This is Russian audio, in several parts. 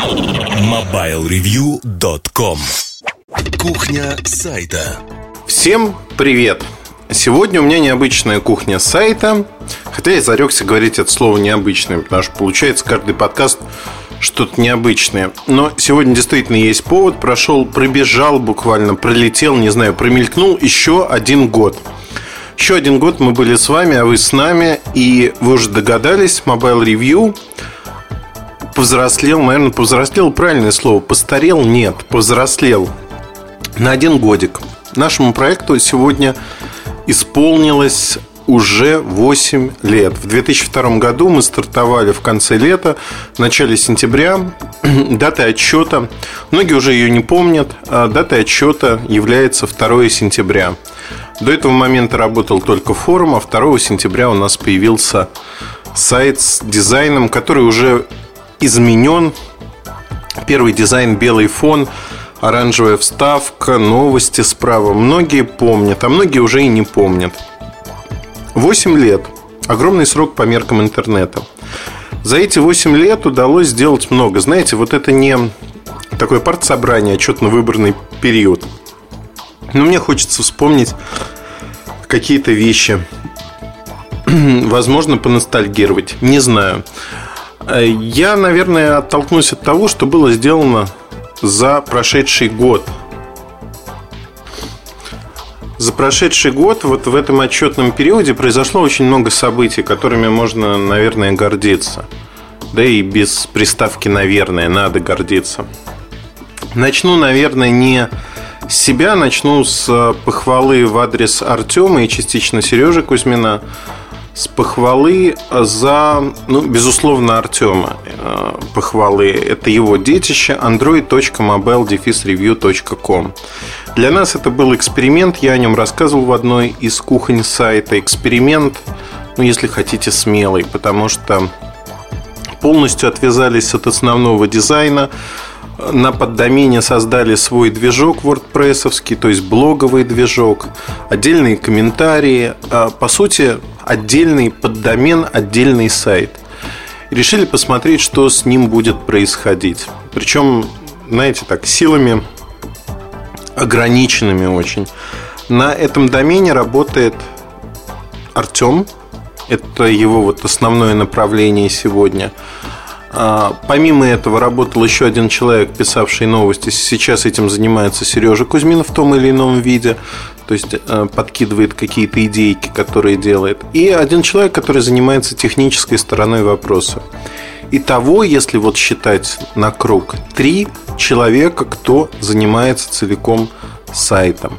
MobileReview.com Кухня сайта. Всем привет! Сегодня у меня необычная кухня сайта. Хотя я зарекся говорить это слово необычное Потому что получается каждый подкаст что-то необычное. Но сегодня действительно есть повод. Прошел, пробежал буквально, пролетел, не знаю, промелькнул еще один год. Еще один год мы были с вами, а вы с нами. И вы уже догадались, Mobile Review повзрослел, наверное, повзрослел правильное слово. Постарел? Нет, повзрослел на один годик. Нашему проекту сегодня исполнилось уже 8 лет. В 2002 году мы стартовали в конце лета, в начале сентября. Дата отчета, многие уже ее не помнят, а датой отчета является 2 сентября. До этого момента работал только форум, а 2 сентября у нас появился сайт с дизайном, который уже изменен. Первый дизайн белый фон, оранжевая вставка, новости справа. Многие помнят, а многие уже и не помнят. 8 лет. Огромный срок по меркам интернета. За эти 8 лет удалось сделать много. Знаете, вот это не такое партсобрание, отчетно-выборный период. Но мне хочется вспомнить какие-то вещи. Возможно, поностальгировать. Не знаю. Э, я, наверное, оттолкнусь от того, что было сделано за прошедший год. За прошедший год, вот в этом отчетном периоде, произошло очень много событий, которыми можно, наверное, гордиться. Да и без приставки «наверное» надо гордиться. Начну, наверное, не с себя, начну с похвалы в адрес Артема и частично Сережи Кузьмина – с похвалы за, ну, безусловно, Артема э, похвалы. Это его детище android.mobile-review.com Для нас это был эксперимент, я о нем рассказывал в одной из кухонь сайта. Эксперимент, ну, если хотите, смелый, потому что полностью отвязались от основного дизайна, на поддомене создали свой движок WordPress, то есть блоговый движок, отдельные комментарии. А, по сути, отдельный поддомен, отдельный сайт. И решили посмотреть, что с ним будет происходить. Причем, знаете, так, силами ограниченными очень. На этом домене работает Артем. Это его вот основное направление сегодня – помимо этого работал еще один человек, писавший новости. Сейчас этим занимается Сережа Кузьмин в том или ином виде. То есть э, подкидывает какие-то идейки, которые делает. И один человек, который занимается технической стороной вопроса. Итого, если вот считать на круг, три человека, кто занимается целиком сайтом.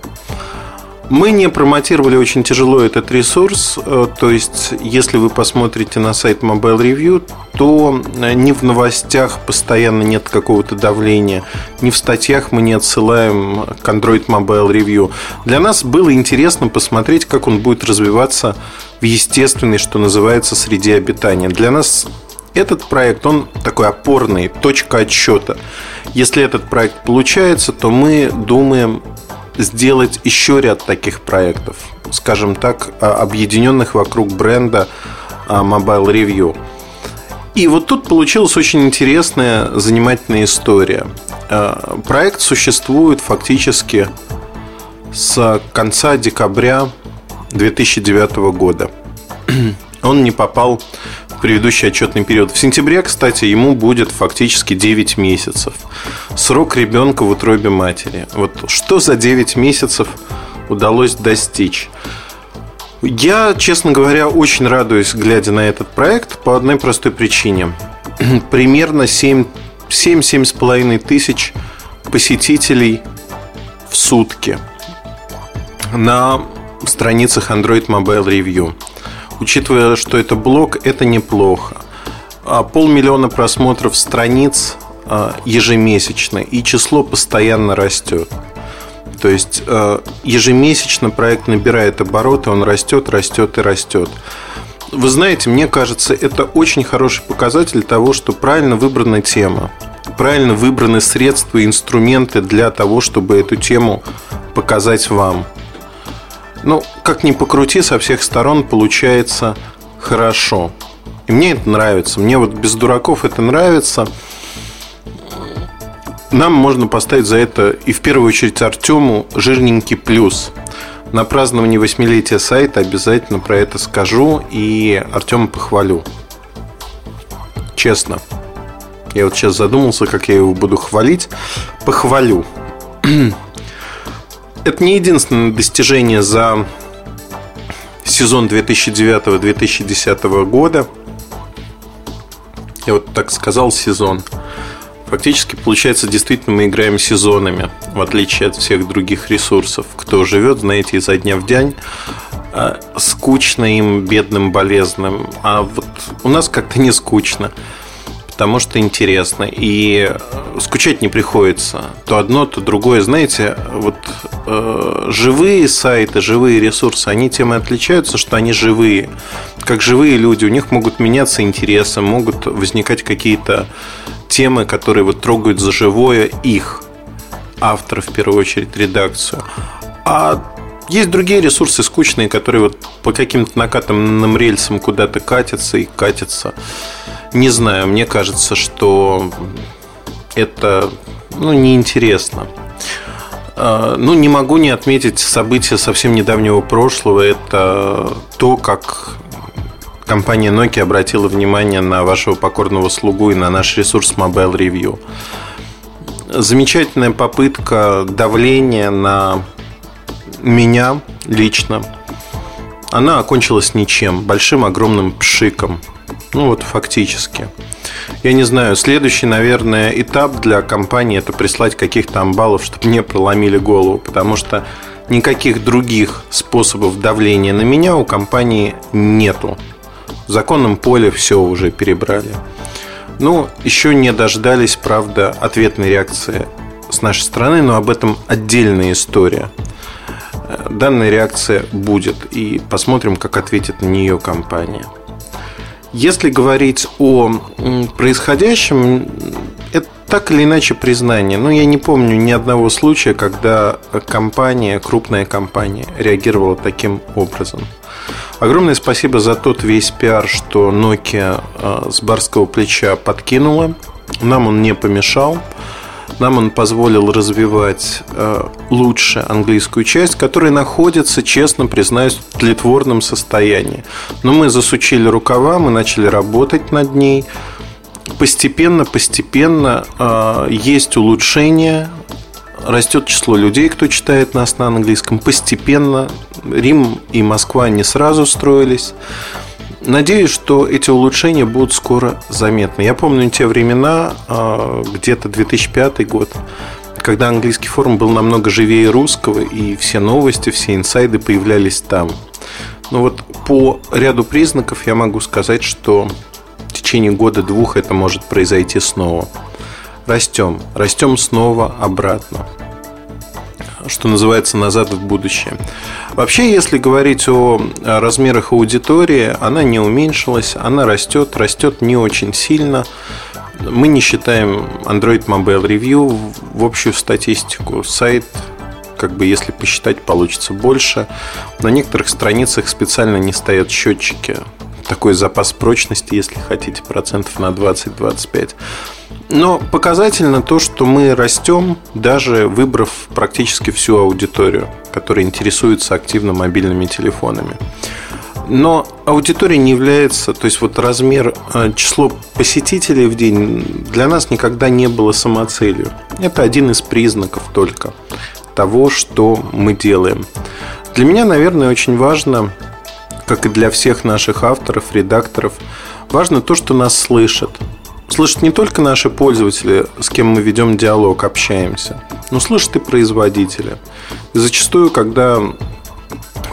Мы не промотировали очень тяжело этот ресурс. Э, то есть, если вы посмотрите на сайт Mobile Review, то э, ни в новостях постоянно нет какого-то давления, ни в статьях мы не отсылаем к Android Mobile Review. Для нас было интересно посмотреть, как он будет развиваться в естественной, что называется, среде обитания. Для нас этот проект, он такой опорный, точка отсчета. Если этот проект получается, то мы думаем сделать еще ряд таких проектов, скажем так, объединенных вокруг бренда а, Mobile Review. И вот тут получилась очень интересная, занимательная история. А, проект существует фактически с конца декабря 2009 года. Он не попал предыдущий отчетный период. В сентябре, кстати, ему будет фактически 9 месяцев. Срок ребенка в утробе матери. Вот что за 9 месяцев удалось достичь? Я, честно говоря, очень радуюсь, глядя на этот проект, по одной простой причине. Примерно 7-7,5 тысяч посетителей в сутки на страницах Android Mobile Review учитывая, что это блог, это неплохо. А полмиллиона просмотров страниц а, ежемесячно, и число постоянно растет. То есть а, ежемесячно проект набирает обороты, он растет, растет и растет. Вы знаете, мне кажется, это очень хороший показатель того, что правильно выбрана тема, правильно выбраны средства и инструменты для того, чтобы эту тему показать вам. Ну, как ни покрути, со всех сторон получается хорошо. И мне это нравится. Мне вот без дураков это нравится. нам можно поставить за это и в первую очередь Артему жирненький плюс. На праздновании восьмилетия сайта обязательно про это скажу и Артема похвалю. Честно. Я вот сейчас задумался, как я его буду хвалить. Похвалю. Это не единственное достижение за сезон 2009-2010 года. Я вот так сказал сезон. Фактически, получается, действительно мы играем сезонами, в отличие от всех других ресурсов. Кто живет, знаете, изо дня в день, а, скучно им, бедным, болезным. А вот у нас как-то не скучно потому что интересно. И э, скучать не приходится. То одно, то другое. Знаете, вот э, живые сайты, живые ресурсы, они тем и отличаются, что они живые. Как живые люди, у них могут меняться интересы, могут возникать какие-то темы, которые вот трогают за живое их, автора, в первую очередь, редакцию. А есть другие ресурсы скучные, которые вот по каким-то накатанным рельсам куда-то катятся и катятся. Не знаю, мне кажется, что это ну, неинтересно. А, ну, не могу не отметить события совсем недавнего прошлого. Это то, как компания Nokia обратила внимание на вашего покорного слугу и на наш ресурс Mobile Review. Замечательная попытка давления на меня лично. Она окончилась ничем, большим огромным пшиком. Ну вот фактически. Я не знаю, следующий, наверное, этап для компании это прислать каких-то амбалов, чтобы мне проломили голову, потому что никаких других способов давления на меня у компании нету. В законном поле все уже перебрали. Ну, еще не дождались, правда, ответной реакции с нашей стороны, но об этом отдельная история. Данная реакция будет, и посмотрим, как ответит на нее компания. Если говорить о происходящем, это так или иначе признание. Но я не помню ни одного случая, когда компания, крупная компания, реагировала таким образом. Огромное спасибо за тот весь пиар, что Nokia э, с барского плеча подкинула. Нам он не помешал. Нам он позволил развивать э, лучше английскую часть, которая находится, честно признаюсь, в тлетворном состоянии. Но мы засучили рукава, мы начали работать над ней. Постепенно, постепенно э, есть улучшение, растет число людей, кто читает нас на английском. Постепенно Рим и Москва не сразу строились. Надеюсь, что эти улучшения будут скоро заметны. Я помню те времена, а, где-то 2005 год, когда английский форум был намного живее русского, и все новости, все инсайды появлялись там. Но вот по ряду признаков я могу сказать, что в течение года-двух это может произойти снова. Растем, растем снова обратно что называется, назад в будущее. Вообще, если говорить о размерах аудитории, она не уменьшилась, она растет, растет не очень сильно. Мы не считаем Android Mobile Review в общую статистику. Сайт как бы если посчитать, получится больше. На некоторых страницах специально не стоят счетчики. Такой запас прочности, если хотите, процентов на 20-25. Но показательно то, что мы растем, даже выбрав практически всю аудиторию, которая интересуется активно мобильными телефонами. Но аудитория не является, то есть вот размер, э, число посетителей в день для нас никогда не было самоцелью. Это один из признаков только того, что мы делаем. Для меня, наверное, очень важно, как и для всех наших авторов, редакторов, важно то, что нас слышат слышат не только наши пользователи, с кем мы ведем диалог, общаемся, но слышат и производители. И зачастую, когда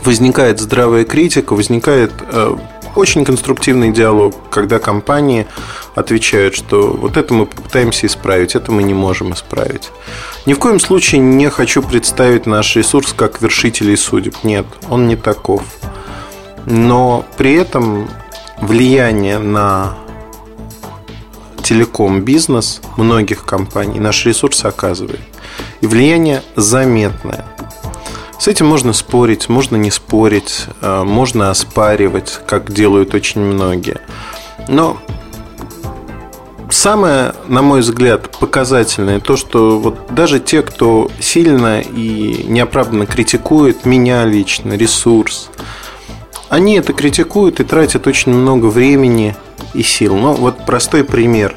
возникает здравая критика, возникает э, очень конструктивный диалог, когда компании отвечают, что вот это мы попытаемся исправить, это мы не можем исправить. Ни в коем случае не хочу представить наш ресурс как вершителей судеб. Нет, он не таков. Но при этом влияние на телеком-бизнес многих компаний наш ресурс оказывает. И влияние заметное. С этим можно спорить, можно не спорить, э, можно оспаривать, как делают очень многие. Но самое, на мой взгляд, показательное то, что вот даже те, кто сильно и неоправданно критикует меня лично, ресурс, они это критикуют и тратят очень много времени и сил. Ну, вот простой пример.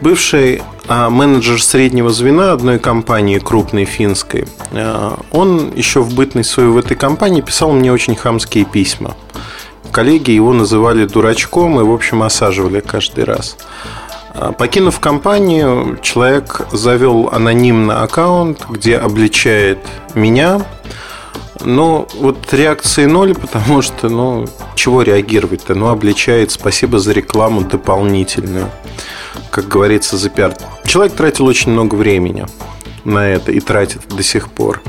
Бывший а, менеджер среднего звена одной компании, крупной финской, а, он еще в бытность свою в этой компании писал мне очень хамские письма. Коллеги его называли дурачком и, в общем, осаживали каждый раз. А, покинув компанию, человек завел анонимный аккаунт, где обличает меня. Но вот реакции ноль, потому что, ну, чего реагировать-то? Ну, обличает, спасибо за рекламу дополнительную. Как говорится, за пиар. Человек тратил очень много времени на это и тратит до сих пор.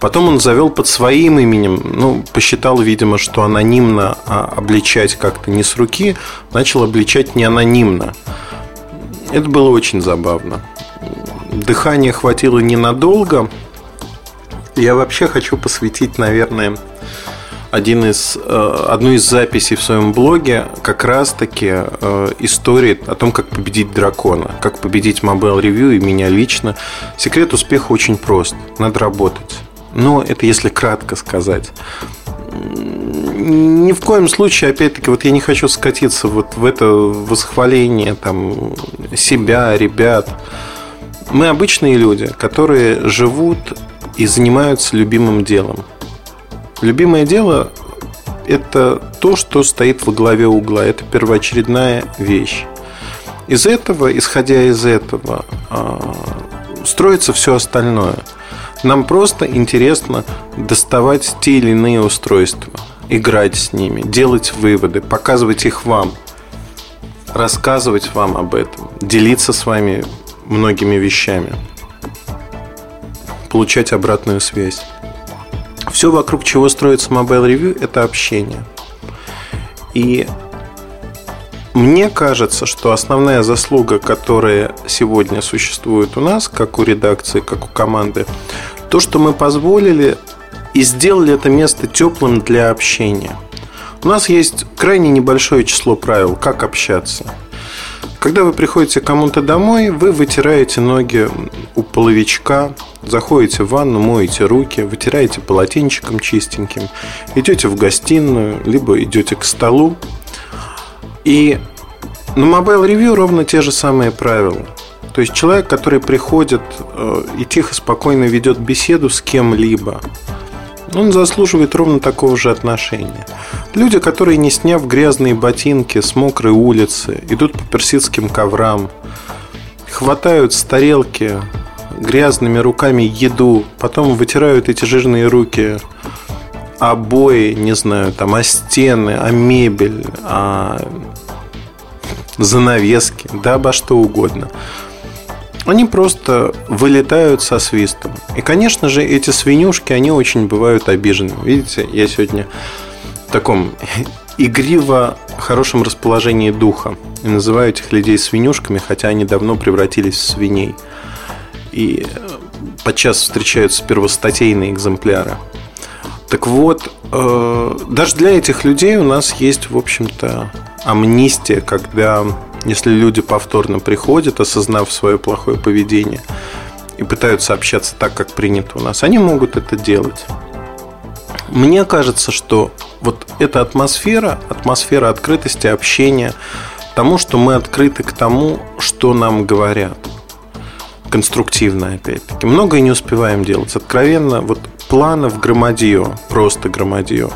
Потом он завел под своим именем, ну, посчитал, видимо, что анонимно а обличать как-то не с руки, начал обличать не анонимно. Это было очень забавно. Дыхания хватило ненадолго. Я вообще хочу посвятить, наверное, один из, э, одну из записей в своем блоге как раз-таки э, истории о том, как победить дракона, как победить Mobile Review и меня лично. Секрет успеха очень прост. Надо работать. Но это если кратко сказать ни в коем случае, опять-таки, вот я не хочу скатиться вот в это восхваление там, себя, ребят. Мы обычные люди, которые живут и занимаются любимым делом. Любимое дело – это то, что стоит во главе угла. Это первоочередная вещь. Из этого, исходя из этого, а, строится все остальное. Нам просто интересно доставать те или иные устройства – играть с ними, делать выводы, показывать их вам, рассказывать вам об этом, делиться с вами многими вещами, получать обратную связь. Все, вокруг чего строится Mobile Review, это общение. И мне кажется, что основная заслуга, которая сегодня существует у нас, как у редакции, как у команды, то, что мы позволили и сделали это место теплым для общения. У нас есть крайне небольшое число правил, как общаться. Когда вы приходите кому-то домой, вы вытираете ноги у половичка, заходите в ванну, моете руки, вытираете полотенчиком чистеньким, идете в гостиную, либо идете к столу. И на Mobile Review ровно те же самые правила. То есть человек, который приходит э, и тихо, спокойно ведет беседу с кем-либо, он заслуживает ровно такого же отношения. Люди, которые, не сняв грязные ботинки с мокрой улицы, идут по персидским коврам, хватают с тарелки грязными руками еду, потом вытирают эти жирные руки обои, не знаю, там, о стены, о мебель, о занавески, да обо что угодно – они просто вылетают со свистом. И, конечно же, эти свинюшки, они очень бывают обижены. Видите, я сегодня в таком игриво хорошем расположении духа. И называю этих людей свинюшками, хотя они давно превратились в свиней. И э, подчас встречаются первостатейные экземпляры. Так вот, э, даже для этих людей у нас есть, в общем-то, амнистия, когда если люди повторно приходят, осознав свое плохое поведение и пытаются общаться так, как принято у нас, они могут это делать. Мне кажется, что вот эта атмосфера, атмосфера открытости, общения, тому, что мы открыты к тому, что нам говорят. Конструктивно, опять-таки. Многое не успеваем делать. Откровенно, вот планов громадье, просто громадье.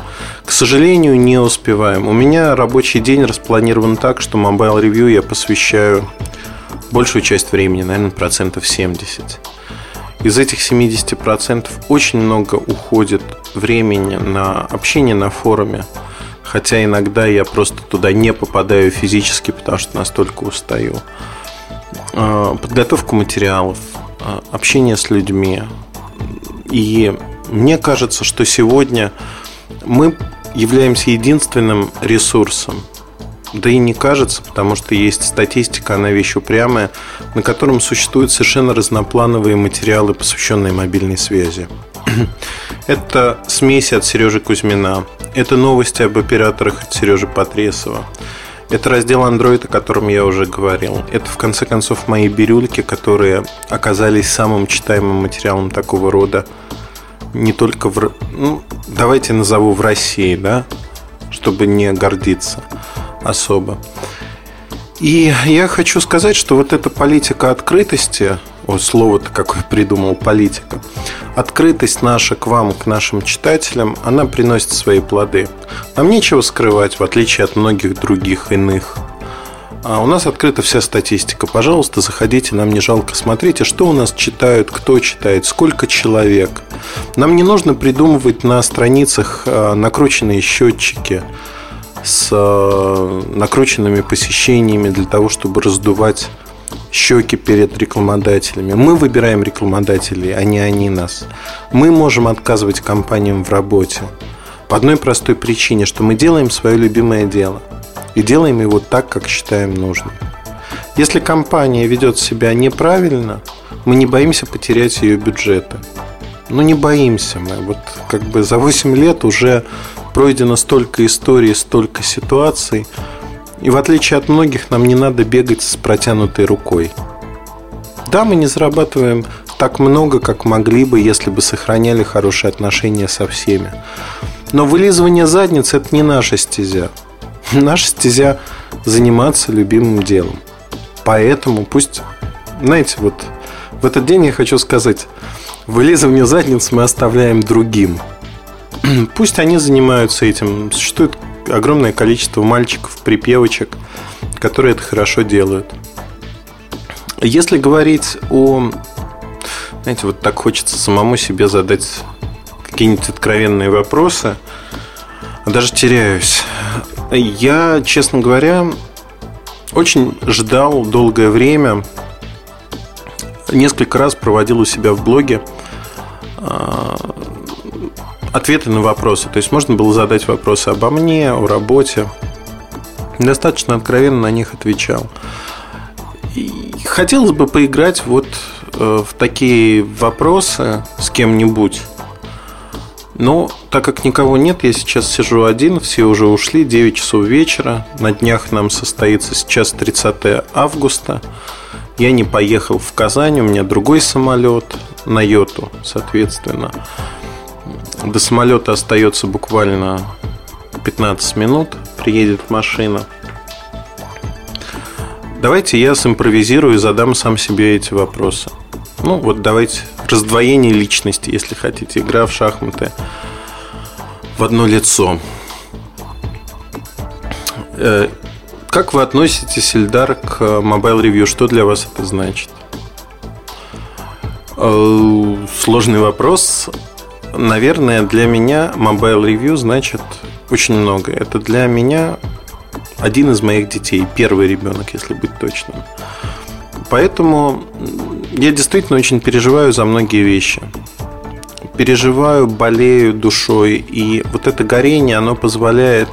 К сожалению, не успеваем. У меня рабочий день распланирован так, что Mobile Review я посвящаю большую часть времени, наверное, процентов 70. Из этих 70% очень много уходит времени на общение на форуме. Хотя иногда я просто туда не попадаю физически, потому что настолько устаю. А, подготовка материалов, а, общение с людьми. И мне кажется, что сегодня мы являемся единственным ресурсом. Да и не кажется, потому что есть статистика, она вещь упрямая, на котором существуют совершенно разноплановые материалы, посвященные мобильной связи. Это смеси от Сережи Кузьмина, это новости об операторах от Сережи Потресова, Это раздел Android, о котором я уже говорил. Это, в конце концов, мои бирюльки, которые оказались самым читаемым материалом такого рода. Не только в... Ну, давайте назову в России, да? Чтобы не гордиться особо. И я хочу сказать, что вот эта политика открытости, вот слово-то какое придумал политика, открытость наша к вам, к нашим читателям, она приносит свои плоды. Нам нечего скрывать, в отличие от многих других иных. А у нас открыта вся статистика. Пожалуйста, заходите, нам не жалко. Смотрите, что у нас читают, кто читает, сколько человек. Нам не нужно придумывать на страницах а, накрученные счетчики с э, накрученными посещениями для того, чтобы раздувать щеки перед рекламодателями. Мы выбираем рекламодателей, а не они нас. Мы можем отказывать компаниям в работе по одной простой причине, что мы делаем свое любимое дело и делаем его так, как считаем нужным. Если компания ведет себя неправильно, мы не боимся потерять ее бюджеты. Ну, не боимся мы. Вот как бы за 8 лет уже пройдено столько историй, столько ситуаций. И в отличие от многих, нам не надо бегать с протянутой рукой. Да, мы не зарабатываем так много, как могли бы, если бы сохраняли хорошие отношения со всеми. Но вылизывание задниц – это не наша стезя. Наша стезя – заниматься любимым делом. Поэтому пусть, знаете, вот в этот день я хочу сказать, вылизывание задниц мы оставляем другим – Пусть они занимаются этим. Существует огромное количество мальчиков, припевочек, которые это хорошо делают. Если говорить о... Знаете, вот так хочется самому себе задать какие-нибудь откровенные вопросы. Даже теряюсь. Я, честно говоря, очень ждал долгое время. Несколько раз проводил у себя в блоге а, ответы на вопросы. То есть можно было задать вопросы обо мне, о работе. Достаточно откровенно на них отвечал. И хотелось бы поиграть вот э, в такие вопросы с кем-нибудь. Но так как никого нет, я сейчас сижу один, все уже ушли, 9 часов вечера. На днях нам состоится сейчас 30 августа. Я не поехал в Казань, у меня другой самолет на Йоту, соответственно. До самолета остается буквально 15 минут, приедет машина. Давайте я симпровизирую и задам сам себе эти вопросы. Ну, вот давайте раздвоение личности, если хотите, игра в шахматы в одно лицо. Э, как вы относитесь, Ильдар, к Mobile Review? Что для вас это значит? Э, сложный вопрос. Наверное, для меня Mobile Review значит очень много. Это для меня один из моих детей, первый ребенок, если быть точным. Поэтому я действительно очень переживаю за многие вещи. Переживаю, болею душой. И вот это горение, оно позволяет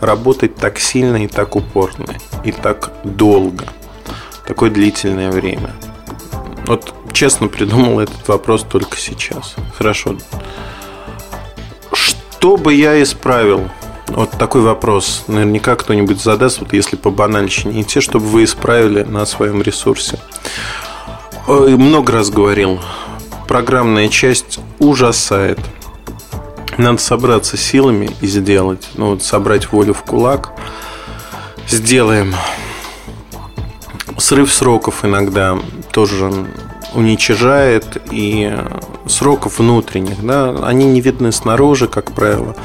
работать так сильно и так упорно. И так долго. Такое длительное время. Вот честно придумал этот вопрос только сейчас. Хорошо. Что бы я исправил? Вот такой вопрос. Наверняка кто-нибудь задаст, вот если по банальщине. И те, чтобы вы исправили на своем ресурсе. Много раз говорил. Программная часть ужасает. Надо собраться силами и сделать. Ну вот собрать волю в кулак. Сделаем. Срыв сроков иногда тоже уничижает и сроков внутренних, да, они не видны снаружи, как правило,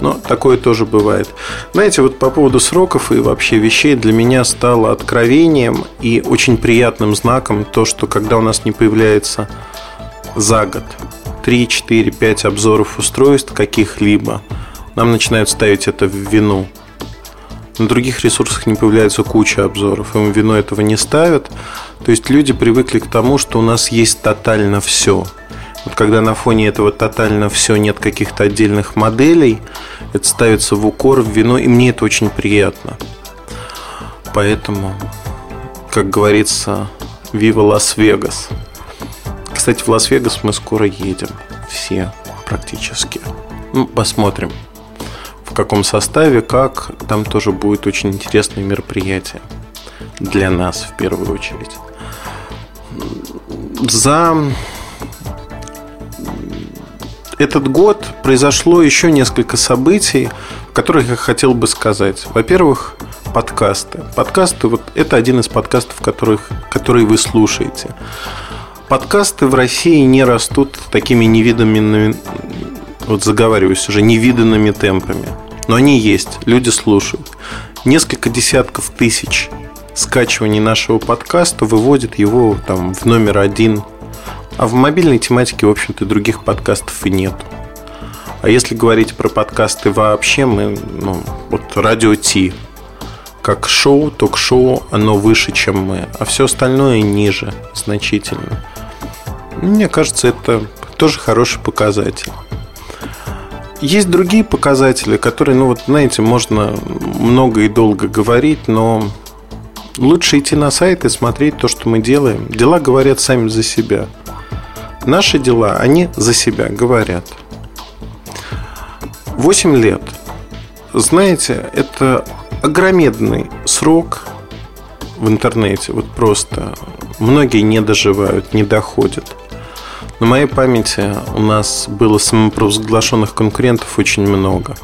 но такое тоже бывает. Знаете, вот по поводу сроков и вообще вещей для меня стало откровением и очень приятным знаком то, что когда у нас не появляется за год 3, 4, 5 обзоров устройств каких-либо, нам начинают ставить это в вину – на других ресурсах не появляется куча обзоров, им вино этого не ставят. То есть люди привыкли к тому, что у нас есть тотально все. Вот когда на фоне этого тотально все нет каких-то отдельных моделей, это ставится в укор, в вино, и мне это очень приятно. Поэтому, как говорится, Вива Лас-Вегас. Кстати, в Лас-Вегас мы скоро едем. Все практически. Ну, посмотрим в каком составе, как. Там тоже будет очень интересное мероприятие. Для нас, в первую очередь. За этот год произошло еще несколько событий, о которых я хотел бы сказать. Во-первых, подкасты. Подкасты, вот это один из подкастов, которых, которые вы слушаете. Подкасты в России не растут такими невиданными, вот заговариваюсь уже, невиданными темпами. Но они есть, люди слушают. Несколько десятков тысяч скачиваний нашего подкаста выводит его там в номер один а в мобильной тематике, в общем-то, других подкастов и нет. А если говорить про подкасты вообще, мы, ну, вот радио Ти, как шоу, ток-шоу, оно выше, чем мы, а все остальное ниже значительно. Мне кажется, это тоже хороший показатель. Есть другие показатели, которые, ну вот, знаете, можно много и долго говорить, но лучше идти на сайт и смотреть то, что мы делаем. Дела говорят сами за себя – Наши дела, они за себя говорят. 8 лет. Знаете, это огромедный срок в интернете. Вот просто многие не доживают, не доходят. На моей памяти у нас было самопровозглашенных конкурентов очень много.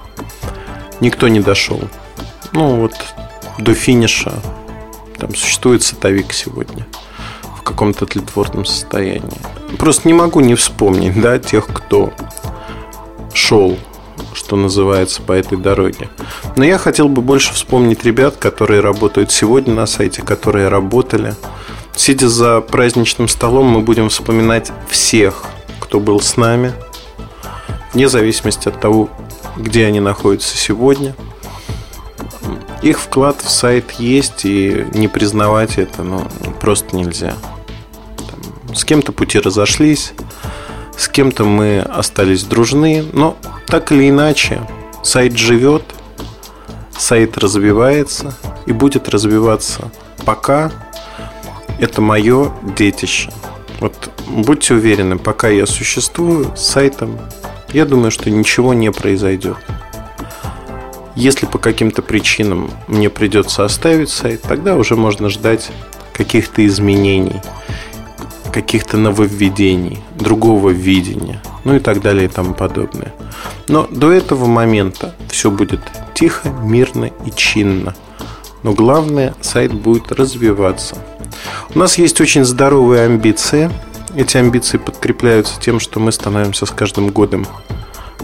Никто не дошел. Ну вот до финиша. Там существует сотовик сегодня каком-то тлетворном состоянии. Просто не могу не вспомнить, да, тех, кто шел, что называется, по этой дороге. Но я хотел бы больше вспомнить ребят, которые работают сегодня на сайте, которые работали. Сидя за праздничным столом, мы будем вспоминать всех, кто был с нами, вне зависимости от того, где они находятся сегодня. Их вклад в сайт есть, и не признавать это ну, просто нельзя. С кем-то пути разошлись, с кем-то мы остались дружны, но так или иначе сайт живет, сайт развивается и будет развиваться, пока это мое детище. Вот будьте уверены, пока я существую с сайтом, я думаю, что ничего не произойдет. Если по каким-то причинам мне придется оставить сайт, тогда уже можно ждать каких-то изменений каких-то нововведений, другого видения, ну и так далее и тому подобное. Но до этого момента все будет тихо, мирно и чинно. Но главное, сайт будет развиваться. У нас есть очень здоровые амбиции. Эти амбиции подкрепляются тем, что мы становимся с каждым годом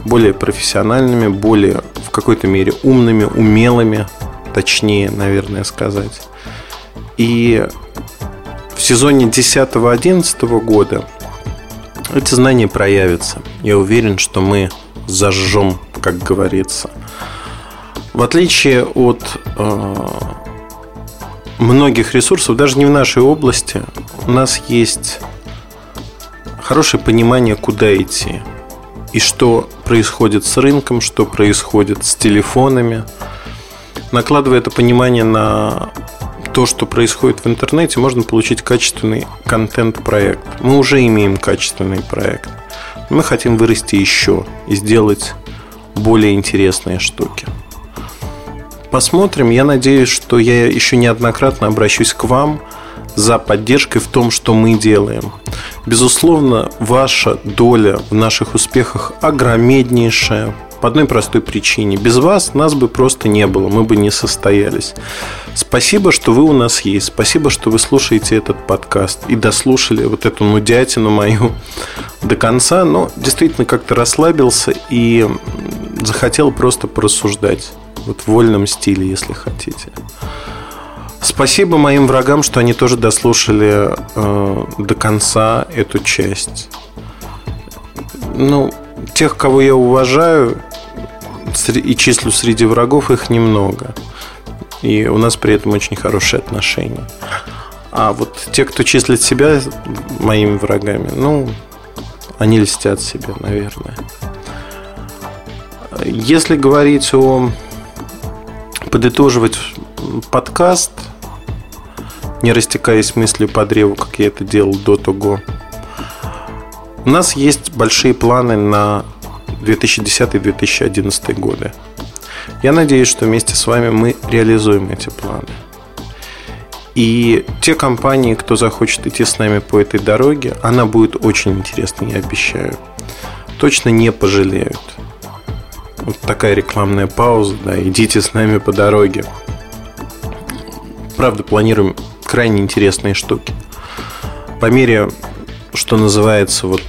более профессиональными, более в какой-то мере умными, умелыми, точнее, наверное, сказать. И в сезоне 10-11 года эти знания проявятся. Я уверен, что мы зажжем, как говорится. В отличие от э, многих ресурсов, даже не в нашей области, у нас есть хорошее понимание, куда идти. И что происходит с рынком, что происходит с телефонами. Накладывая это понимание на то, что происходит в интернете, можно получить качественный контент-проект. Мы уже имеем качественный проект. Мы хотим вырасти еще и сделать более интересные штуки. Посмотрим. Я надеюсь, что я еще неоднократно обращусь к вам за поддержкой в том, что мы делаем. Безусловно, ваша доля в наших успехах огромнейшая. По одной простой причине. Без вас нас бы просто не было, мы бы не состоялись. Спасибо, что вы у нас есть. Спасибо, что вы слушаете этот подкаст и дослушали вот эту нудятину мою до конца. Но действительно как-то расслабился и захотел просто порассуждать. Вот в вольном стиле, если хотите. Спасибо моим врагам, что они тоже дослушали э, до конца эту часть. Ну, тех, кого я уважаю, и числю среди врагов их немного. И у нас при этом очень хорошие отношения. А вот те, кто числит себя моими врагами, ну, они льстят себе, наверное. Если говорить о... Подытоживать подкаст, не растекаясь мыслью по древу, как я это делал до того, у нас есть большие планы на 2010-2011 годы. Я надеюсь, что вместе с вами мы реализуем эти планы. И те компании, кто захочет идти с нами по этой дороге, она будет очень интересной, я обещаю. Точно не пожалеют. Вот такая рекламная пауза, да, идите с нами по дороге. Правда, планируем крайне интересные штуки. По мере, что называется, вот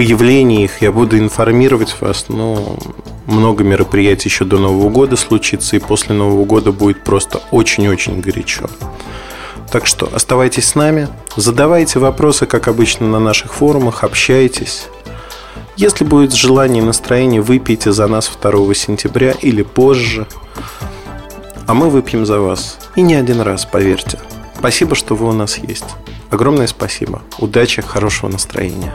появления их я буду информировать вас, но много мероприятий еще до Нового года случится, и после Нового года будет просто очень-очень горячо. Так что оставайтесь с нами, задавайте вопросы, как обычно, на наших форумах, общайтесь. Если будет желание и настроение, выпейте за нас 2 сентября или позже. А мы выпьем за вас. И не один раз, поверьте. Спасибо, что вы у нас есть. Огромное спасибо. Удачи, хорошего настроения.